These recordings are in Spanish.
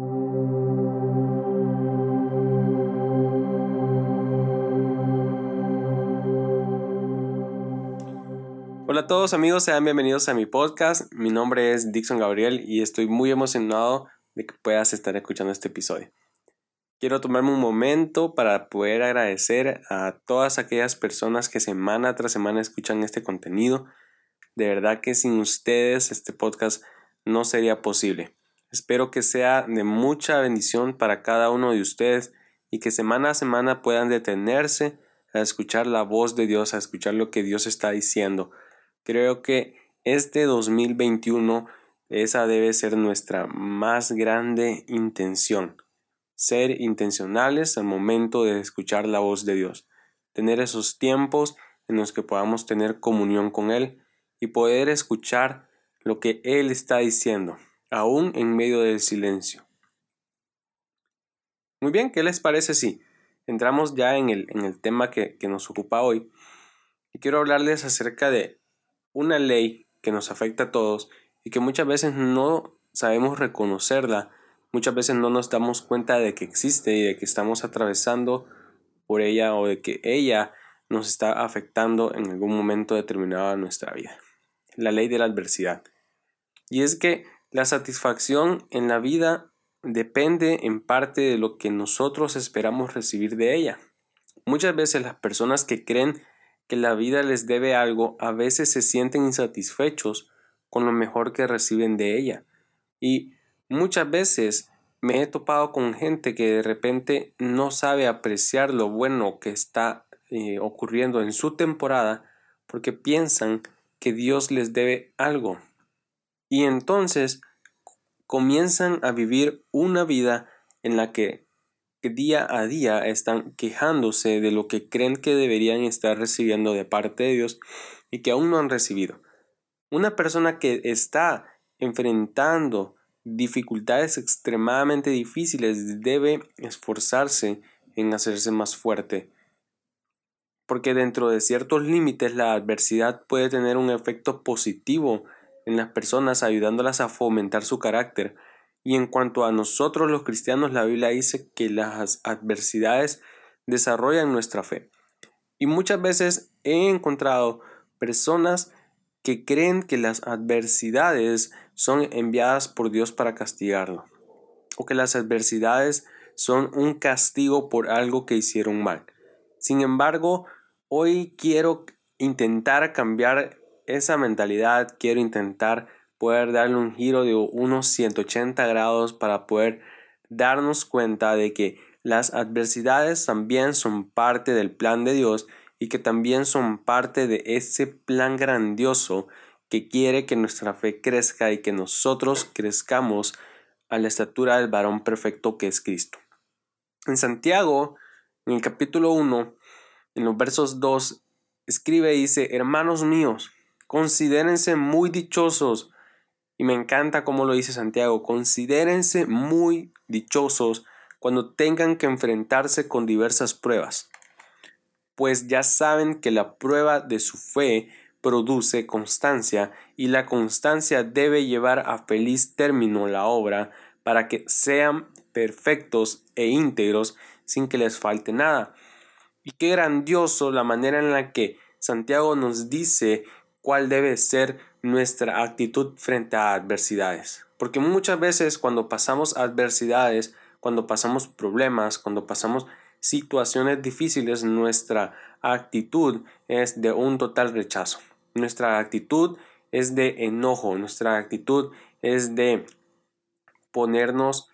Hola a todos amigos, sean bienvenidos a mi podcast. Mi nombre es Dixon Gabriel y estoy muy emocionado de que puedas estar escuchando este episodio. Quiero tomarme un momento para poder agradecer a todas aquellas personas que semana tras semana escuchan este contenido. De verdad que sin ustedes este podcast no sería posible. Espero que sea de mucha bendición para cada uno de ustedes y que semana a semana puedan detenerse a escuchar la voz de Dios, a escuchar lo que Dios está diciendo. Creo que este 2021 esa debe ser nuestra más grande intención. Ser intencionales al momento de escuchar la voz de Dios. Tener esos tiempos en los que podamos tener comunión con Él y poder escuchar lo que Él está diciendo, aún en medio del silencio. Muy bien, ¿qué les parece si entramos ya en el, en el tema que, que nos ocupa hoy? Y quiero hablarles acerca de una ley que nos afecta a todos y que muchas veces no sabemos reconocerla, muchas veces no nos damos cuenta de que existe y de que estamos atravesando por ella o de que ella nos está afectando en algún momento determinado de nuestra vida. La ley de la adversidad. Y es que la satisfacción en la vida depende en parte de lo que nosotros esperamos recibir de ella. Muchas veces las personas que creen que la vida les debe algo a veces se sienten insatisfechos con lo mejor que reciben de ella. Y muchas veces me he topado con gente que de repente no sabe apreciar lo bueno que está eh, ocurriendo en su temporada porque piensan que Dios les debe algo. Y entonces comienzan a vivir una vida en la que día a día están quejándose de lo que creen que deberían estar recibiendo de parte de Dios y que aún no han recibido. Una persona que está enfrentando dificultades extremadamente difíciles debe esforzarse en hacerse más fuerte, porque dentro de ciertos límites la adversidad puede tener un efecto positivo en las personas ayudándolas a fomentar su carácter, y en cuanto a nosotros los cristianos, la Biblia dice que las adversidades desarrollan nuestra fe. Y muchas veces he encontrado personas que creen que las adversidades son enviadas por Dios para castigarlo, o que las adversidades son un castigo por algo que hicieron mal. Sin embargo, hoy quiero intentar cambiar esa mentalidad, quiero intentar poder darle un giro de unos 180 grados para poder darnos cuenta de que las adversidades también son parte del plan de Dios y que también son parte de ese plan grandioso que quiere que nuestra fe crezca y que nosotros crezcamos a la estatura del varón perfecto que es Cristo. En Santiago, en el capítulo 1, en los versos 2, escribe y dice, hermanos míos, considérense muy dichosos y me encanta cómo lo dice Santiago, considérense muy dichosos cuando tengan que enfrentarse con diversas pruebas, pues ya saben que la prueba de su fe produce constancia y la constancia debe llevar a feliz término la obra para que sean perfectos e íntegros sin que les falte nada. Y qué grandioso la manera en la que Santiago nos dice cuál debe ser nuestra actitud frente a adversidades. Porque muchas veces cuando pasamos adversidades, cuando pasamos problemas, cuando pasamos situaciones difíciles, nuestra actitud es de un total rechazo. Nuestra actitud es de enojo, nuestra actitud es de ponernos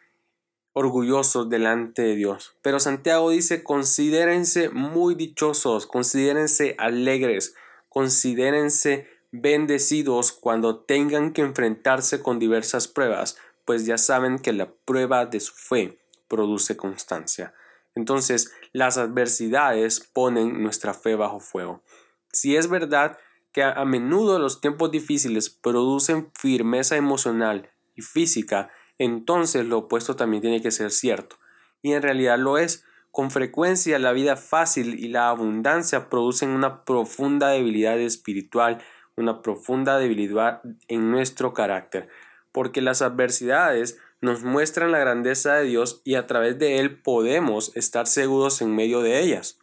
orgullosos delante de Dios. Pero Santiago dice, considérense muy dichosos, considérense alegres, considérense bendecidos cuando tengan que enfrentarse con diversas pruebas, pues ya saben que la prueba de su fe produce constancia. Entonces, las adversidades ponen nuestra fe bajo fuego. Si es verdad que a menudo los tiempos difíciles producen firmeza emocional y física, entonces lo opuesto también tiene que ser cierto. Y en realidad lo es. Con frecuencia la vida fácil y la abundancia producen una profunda debilidad espiritual una profunda debilidad en nuestro carácter, porque las adversidades nos muestran la grandeza de Dios y a través de Él podemos estar seguros en medio de ellas.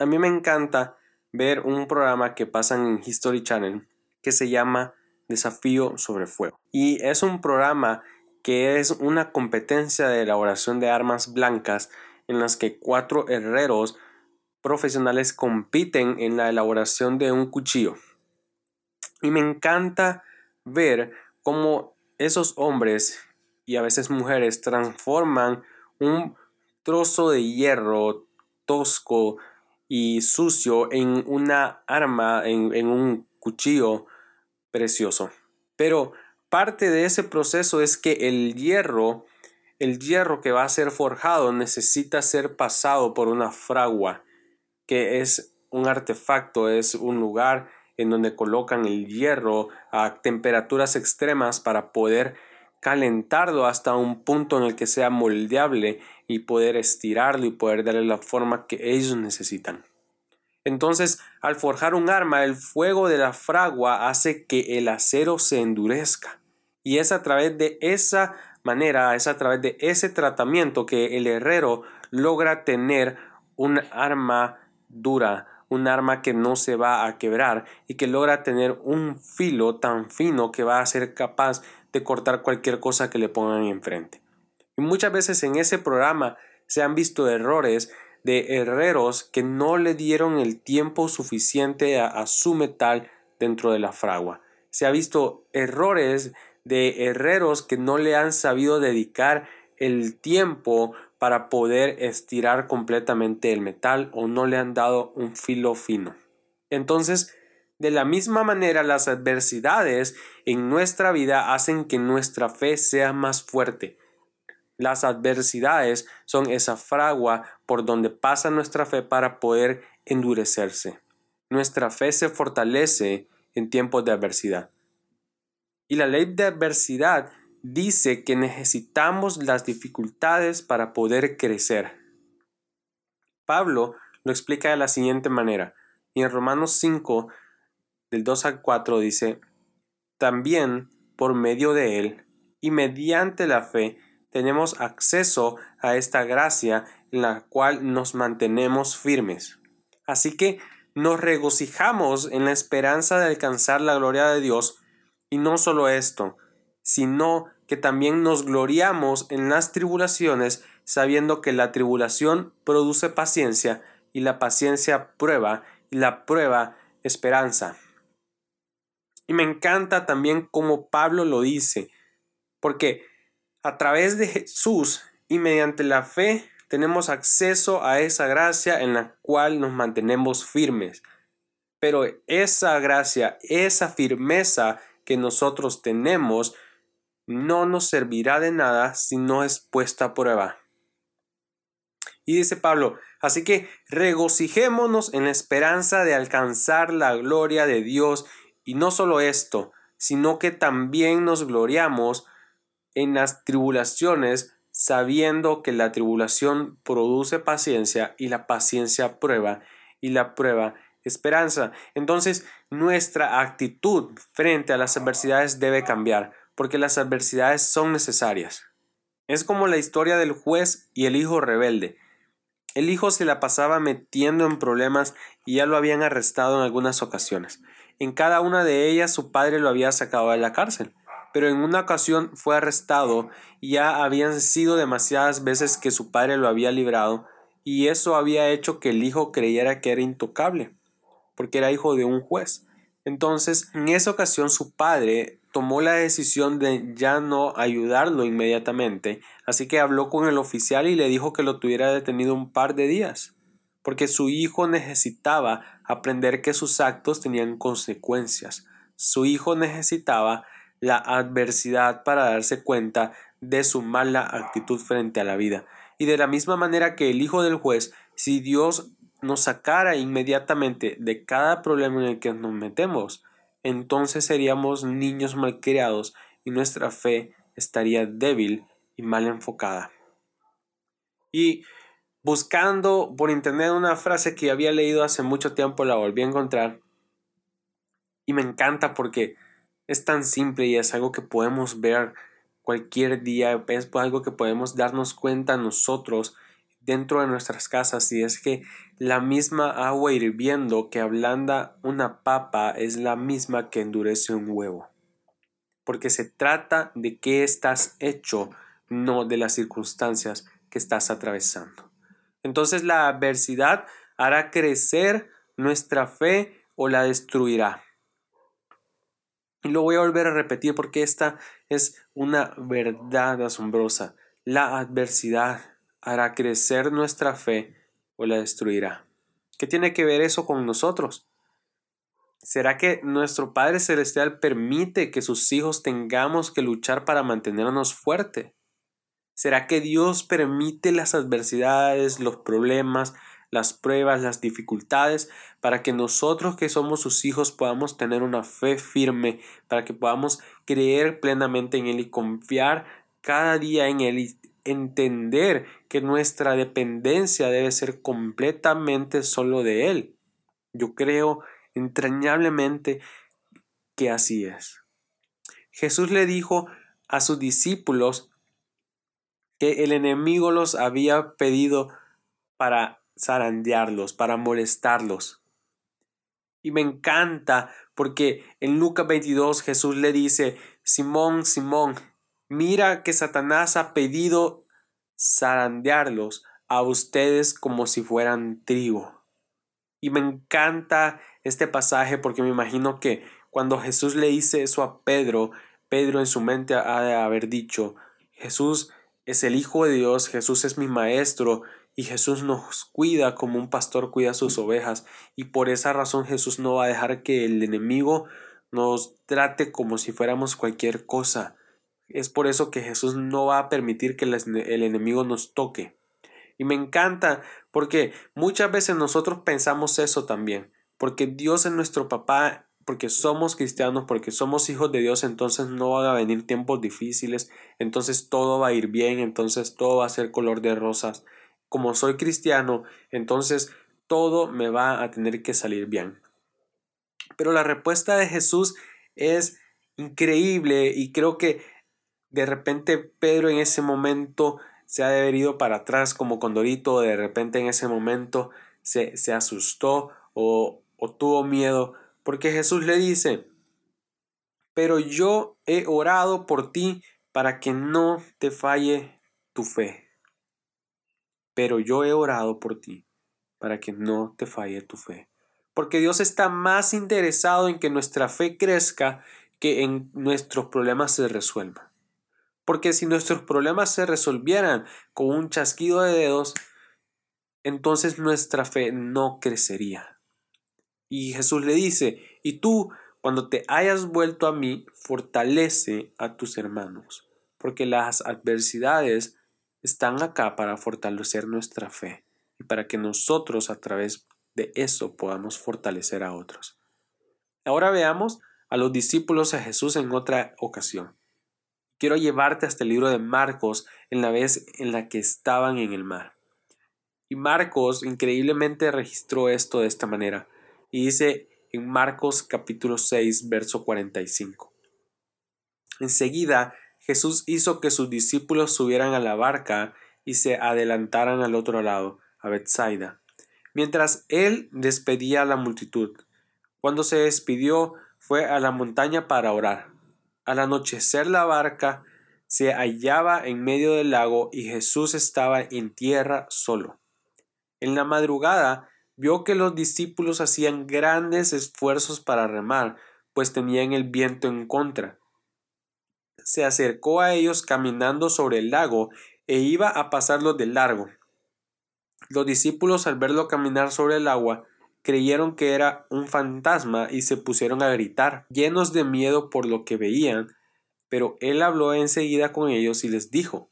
A mí me encanta ver un programa que pasan en History Channel que se llama Desafío sobre Fuego. Y es un programa que es una competencia de elaboración de armas blancas en las que cuatro herreros profesionales compiten en la elaboración de un cuchillo. Y me encanta ver cómo esos hombres y a veces mujeres transforman un trozo de hierro tosco y sucio en una arma, en, en un cuchillo precioso. Pero parte de ese proceso es que el hierro, el hierro que va a ser forjado necesita ser pasado por una fragua que es un artefacto, es un lugar en donde colocan el hierro a temperaturas extremas para poder calentarlo hasta un punto en el que sea moldeable y poder estirarlo y poder darle la forma que ellos necesitan. Entonces, al forjar un arma, el fuego de la fragua hace que el acero se endurezca. Y es a través de esa manera, es a través de ese tratamiento que el herrero logra tener un arma dura, un arma que no se va a quebrar y que logra tener un filo tan fino que va a ser capaz de cortar cualquier cosa que le pongan enfrente. Y muchas veces en ese programa se han visto errores de herreros que no le dieron el tiempo suficiente a, a su metal dentro de la fragua. Se ha visto errores de herreros que no le han sabido dedicar el tiempo para poder estirar completamente el metal o no le han dado un filo fino. Entonces, de la misma manera, las adversidades en nuestra vida hacen que nuestra fe sea más fuerte. Las adversidades son esa fragua por donde pasa nuestra fe para poder endurecerse. Nuestra fe se fortalece en tiempos de adversidad. Y la ley de adversidad dice que necesitamos las dificultades para poder crecer. Pablo lo explica de la siguiente manera. Y en Romanos 5, del 2 al 4 dice, también por medio de él y mediante la fe tenemos acceso a esta gracia en la cual nos mantenemos firmes. Así que nos regocijamos en la esperanza de alcanzar la gloria de Dios y no solo esto, sino que también nos gloriamos en las tribulaciones, sabiendo que la tribulación produce paciencia, y la paciencia prueba, y la prueba esperanza. Y me encanta también como Pablo lo dice, porque a través de Jesús y mediante la fe tenemos acceso a esa gracia en la cual nos mantenemos firmes. Pero esa gracia, esa firmeza que nosotros tenemos, no nos servirá de nada si no es puesta a prueba. Y dice Pablo, así que regocijémonos en la esperanza de alcanzar la gloria de Dios, y no solo esto, sino que también nos gloriamos en las tribulaciones, sabiendo que la tribulación produce paciencia y la paciencia prueba y la prueba esperanza. Entonces, nuestra actitud frente a las adversidades debe cambiar porque las adversidades son necesarias. Es como la historia del juez y el hijo rebelde. El hijo se la pasaba metiendo en problemas y ya lo habían arrestado en algunas ocasiones. En cada una de ellas su padre lo había sacado de la cárcel, pero en una ocasión fue arrestado y ya habían sido demasiadas veces que su padre lo había librado y eso había hecho que el hijo creyera que era intocable, porque era hijo de un juez. Entonces, en esa ocasión su padre tomó la decisión de ya no ayudarlo inmediatamente, así que habló con el oficial y le dijo que lo tuviera detenido un par de días, porque su hijo necesitaba aprender que sus actos tenían consecuencias. Su hijo necesitaba la adversidad para darse cuenta de su mala actitud frente a la vida. Y de la misma manera que el hijo del juez, si Dios nos sacara inmediatamente de cada problema en el que nos metemos, entonces seríamos niños malcriados y nuestra fe estaría débil y mal enfocada. Y buscando por internet una frase que había leído hace mucho tiempo, la volví a encontrar. Y me encanta porque es tan simple y es algo que podemos ver cualquier día, es algo que podemos darnos cuenta nosotros dentro de nuestras casas y es que la misma agua hirviendo que ablanda una papa es la misma que endurece un huevo. Porque se trata de qué estás hecho, no de las circunstancias que estás atravesando. Entonces la adversidad hará crecer nuestra fe o la destruirá. Y lo voy a volver a repetir porque esta es una verdad asombrosa. La adversidad hará crecer nuestra fe o la destruirá. ¿Qué tiene que ver eso con nosotros? ¿Será que nuestro Padre Celestial permite que sus hijos tengamos que luchar para mantenernos fuertes? ¿Será que Dios permite las adversidades, los problemas, las pruebas, las dificultades, para que nosotros que somos sus hijos podamos tener una fe firme, para que podamos creer plenamente en Él y confiar cada día en Él y entender que nuestra dependencia debe ser completamente solo de Él. Yo creo entrañablemente que así es. Jesús le dijo a sus discípulos que el enemigo los había pedido para zarandearlos, para molestarlos. Y me encanta porque en Lucas 22 Jesús le dice, Simón, Simón, mira que Satanás ha pedido zarandearlos a ustedes como si fueran trigo. Y me encanta este pasaje porque me imagino que cuando Jesús le dice eso a Pedro, Pedro en su mente ha de haber dicho, Jesús es el Hijo de Dios, Jesús es mi Maestro, y Jesús nos cuida como un pastor cuida sus ovejas y por esa razón Jesús no va a dejar que el enemigo nos trate como si fuéramos cualquier cosa. Es por eso que Jesús no va a permitir que el enemigo nos toque. Y me encanta porque muchas veces nosotros pensamos eso también, porque Dios es nuestro papá, porque somos cristianos, porque somos hijos de Dios, entonces no van a venir tiempos difíciles, entonces todo va a ir bien, entonces todo va a ser color de rosas como soy cristiano, entonces todo me va a tener que salir bien. Pero la respuesta de Jesús es increíble y creo que de repente Pedro en ese momento se ha de ido para atrás como Condorito, de repente en ese momento se, se asustó o, o tuvo miedo, porque Jesús le dice, pero yo he orado por ti para que no te falle tu fe pero yo he orado por ti, para que no te falle tu fe. Porque Dios está más interesado en que nuestra fe crezca que en nuestros problemas se resuelvan. Porque si nuestros problemas se resolvieran con un chasquido de dedos, entonces nuestra fe no crecería. Y Jesús le dice, y tú, cuando te hayas vuelto a mí, fortalece a tus hermanos, porque las adversidades están acá para fortalecer nuestra fe y para que nosotros a través de eso podamos fortalecer a otros. Ahora veamos a los discípulos de Jesús en otra ocasión. Quiero llevarte hasta el libro de Marcos en la vez en la que estaban en el mar. Y Marcos increíblemente registró esto de esta manera. Y dice en Marcos capítulo 6, verso 45. Enseguida Jesús hizo que sus discípulos subieran a la barca y se adelantaran al otro lado, a Bethsaida, mientras él despedía a la multitud. Cuando se despidió, fue a la montaña para orar. Al anochecer la barca se hallaba en medio del lago y Jesús estaba en tierra solo. En la madrugada vio que los discípulos hacían grandes esfuerzos para remar, pues tenían el viento en contra se acercó a ellos caminando sobre el lago e iba a pasarlos de largo. Los discípulos al verlo caminar sobre el agua creyeron que era un fantasma y se pusieron a gritar, llenos de miedo por lo que veían, pero él habló enseguida con ellos y les dijo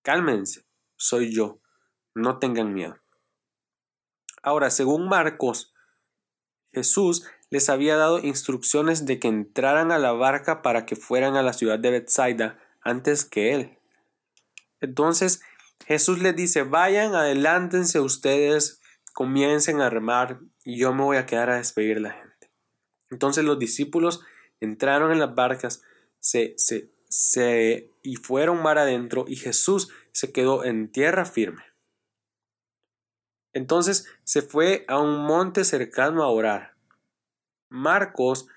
Cálmense, soy yo, no tengan miedo. Ahora, según Marcos, Jesús les había dado instrucciones de que entraran a la barca para que fueran a la ciudad de Bethsaida antes que él. Entonces Jesús les dice, vayan, adelántense ustedes, comiencen a remar y yo me voy a quedar a despedir la gente. Entonces los discípulos entraron en las barcas, se, se, se y fueron mar adentro y Jesús se quedó en tierra firme. Entonces se fue a un monte cercano a orar. Marcos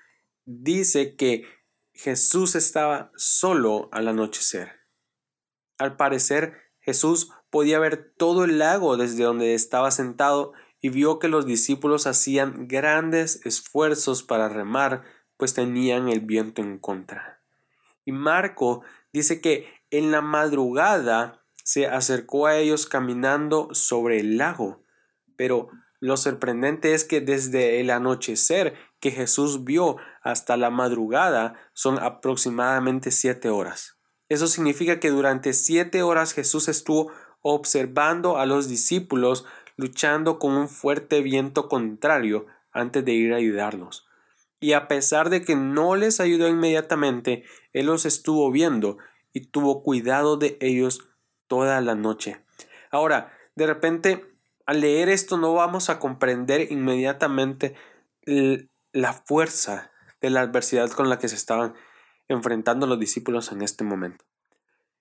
dice que Jesús estaba solo al anochecer. Al parecer, Jesús podía ver todo el lago desde donde estaba sentado y vio que los discípulos hacían grandes esfuerzos para remar, pues tenían el viento en contra. Y Marco dice que en la madrugada se acercó a ellos caminando sobre el lago. Pero lo sorprendente es que desde el anochecer que Jesús vio hasta la madrugada son aproximadamente siete horas. Eso significa que durante siete horas Jesús estuvo observando a los discípulos luchando con un fuerte viento contrario antes de ir a ayudarlos. Y a pesar de que no les ayudó inmediatamente, Él los estuvo viendo y tuvo cuidado de ellos toda la noche. Ahora, de repente, al leer esto no vamos a comprender inmediatamente la fuerza de la adversidad con la que se estaban enfrentando los discípulos en este momento.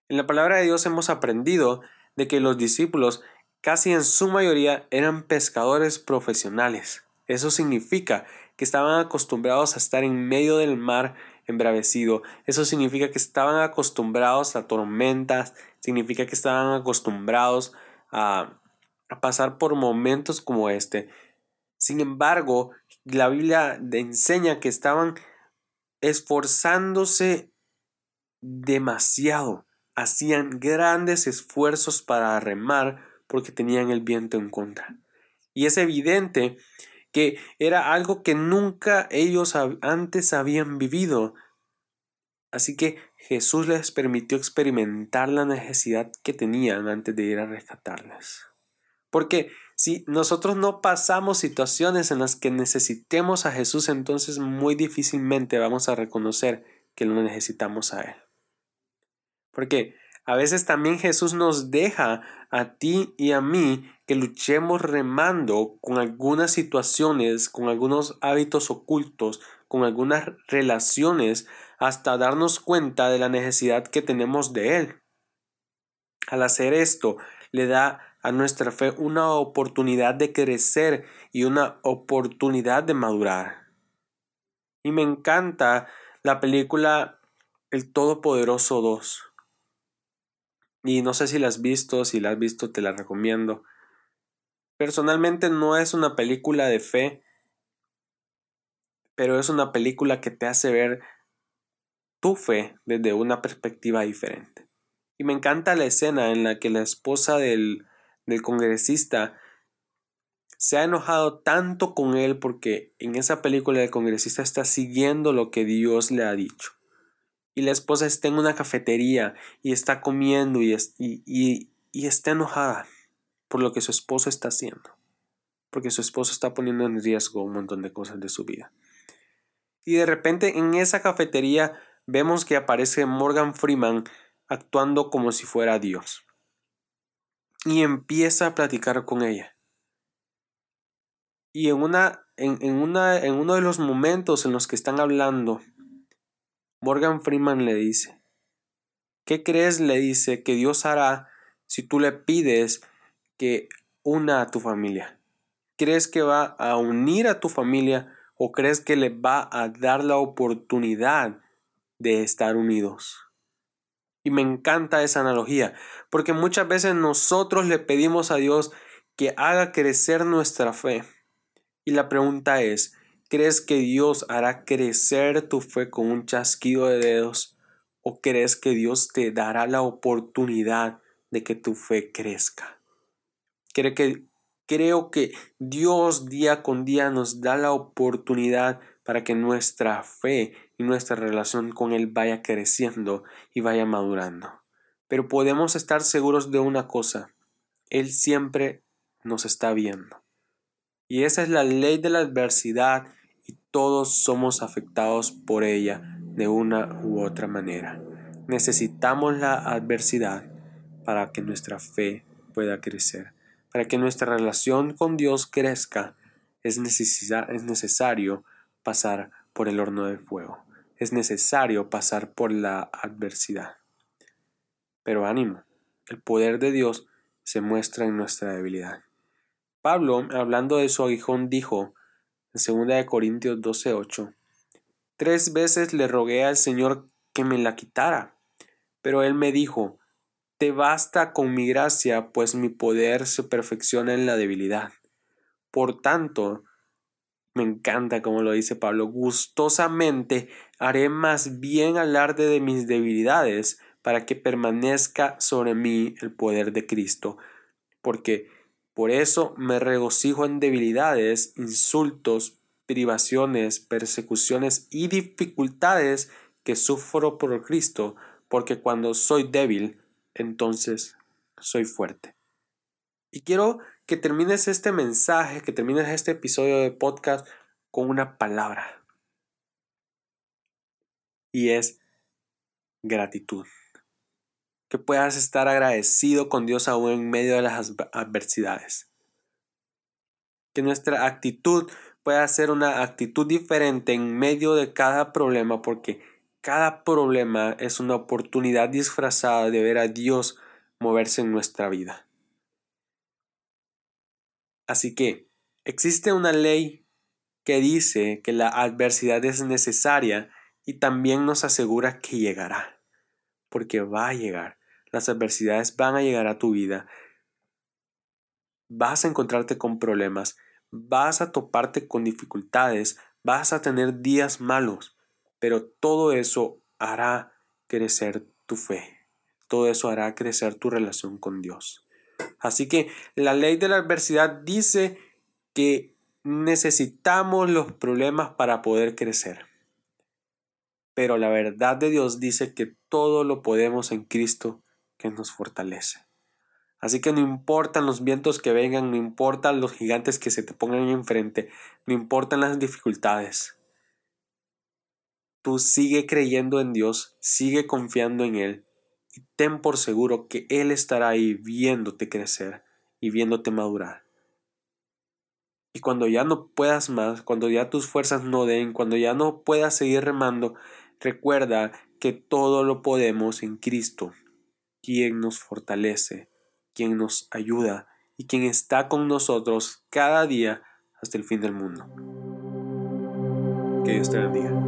En la palabra de Dios hemos aprendido de que los discípulos casi en su mayoría eran pescadores profesionales. Eso significa que estaban acostumbrados a estar en medio del mar embravecido. Eso significa que estaban acostumbrados a tormentas, significa que estaban acostumbrados a, pasar por momentos como este. Sin embargo, la Biblia enseña que estaban esforzándose demasiado, hacían grandes esfuerzos para remar porque tenían el viento en contra. Y es evidente que era algo que nunca ellos antes habían vivido. Así que Jesús les permitió experimentar la necesidad que tenían antes de ir a rescatarles. Porque si nosotros no pasamos situaciones en las que necesitemos a Jesús, entonces muy difícilmente vamos a reconocer que lo necesitamos a Él. Porque a veces también Jesús nos deja a ti y a mí que luchemos remando con algunas situaciones, con algunos hábitos ocultos, con algunas relaciones, hasta darnos cuenta de la necesidad que tenemos de Él. Al hacer esto, le da a nuestra fe una oportunidad de crecer y una oportunidad de madurar. Y me encanta la película El Todopoderoso 2. Y no sé si la has visto, si la has visto te la recomiendo. Personalmente no es una película de fe, pero es una película que te hace ver tu fe desde una perspectiva diferente. Y me encanta la escena en la que la esposa del del congresista se ha enojado tanto con él porque en esa película el congresista está siguiendo lo que Dios le ha dicho. Y la esposa está en una cafetería y está comiendo y, está enojada por lo que su esposo está haciendo. Porque su esposo está poniendo en riesgo un montón de cosas de su vida. Y de repente en esa cafetería vemos que aparece Morgan Freeman actuando como si fuera Dios y empieza a platicar con ella. Y en, una, en, una, en uno de los momentos en los que están hablando, Morgan Freeman le dice, ¿qué crees? Le dice que Dios hará si tú le pides que una a tu familia. ¿Crees que va a unir a tu familia o crees que le va a dar la oportunidad de estar unidos? Y me encanta esa analogía, porque muchas veces nosotros le pedimos a Dios que haga crecer nuestra fe. Y la pregunta es, ¿crees que Dios hará crecer tu fe con un chasquido de dedos? ¿O crees que Dios te dará la oportunidad de que tu fe crezca? Creo que, creo que Dios día con día nos da la oportunidad para que nuestra fe y nuestra relación con Él vaya creciendo y vaya madurando. Pero podemos estar seguros de una cosa, Él siempre nos está viendo. Y esa es la ley de la adversidad todos somos afectados por ella de una u otra manera. Necesitamos la adversidad para que nuestra fe pueda crecer. Para que nuestra relación con Dios crezca, es, es necesario pasar por el horno de fuego. es necesario pasar por la adversidad. Pero ánimo, el poder de Dios se muestra en nuestra debilidad. Pablo, hablando de su aguijón, dijo en 2 Corintios 12:8, Tres veces le rogué al Señor que me la quitara, pero él me dijo, Te basta con mi gracia, pues mi poder se perfecciona en la debilidad. Por tanto, me encanta como lo dice Pablo, gustosamente haré más bien alarde de mis debilidades para que permanezca sobre mí el poder de Cristo, porque por eso me regocijo en debilidades, insultos, privaciones, persecuciones y dificultades que sufro por Cristo, porque cuando soy débil, entonces soy fuerte. Y quiero que termines este mensaje, que termines este episodio de podcast con una palabra. Y es gratitud. Que puedas estar agradecido con Dios aún en medio de las adversidades. Que nuestra actitud pueda ser una actitud diferente en medio de cada problema porque cada problema es una oportunidad disfrazada de ver a Dios moverse en nuestra vida. Así que existe una ley que dice que la adversidad es necesaria y también nos asegura que llegará, porque va a llegar. Las adversidades van a llegar a tu vida. Vas a encontrarte con problemas, vas a toparte con dificultades, vas a tener días malos, pero todo eso hará crecer tu fe. Todo eso hará crecer tu relación con Dios. Así que la ley de la adversidad dice que necesitamos los problemas para poder crecer. Pero la verdad de Dios dice que todo lo podemos en Cristo que nos fortalece. Así que no importan los vientos que vengan, no importan los gigantes que se te pongan enfrente, no importan las dificultades. Tú sigue creyendo en Dios, sigue confiando en Él y ten por seguro que Él estará ahí viéndote crecer y viéndote madurar. Y cuando ya no puedas más, cuando ya tus fuerzas no den, cuando ya no puedas seguir remando, recuerda que todo lo podemos en Cristo, quien nos fortalece, quien nos ayuda y quien está con nosotros cada día hasta el fin del mundo. Que Dios te bendiga.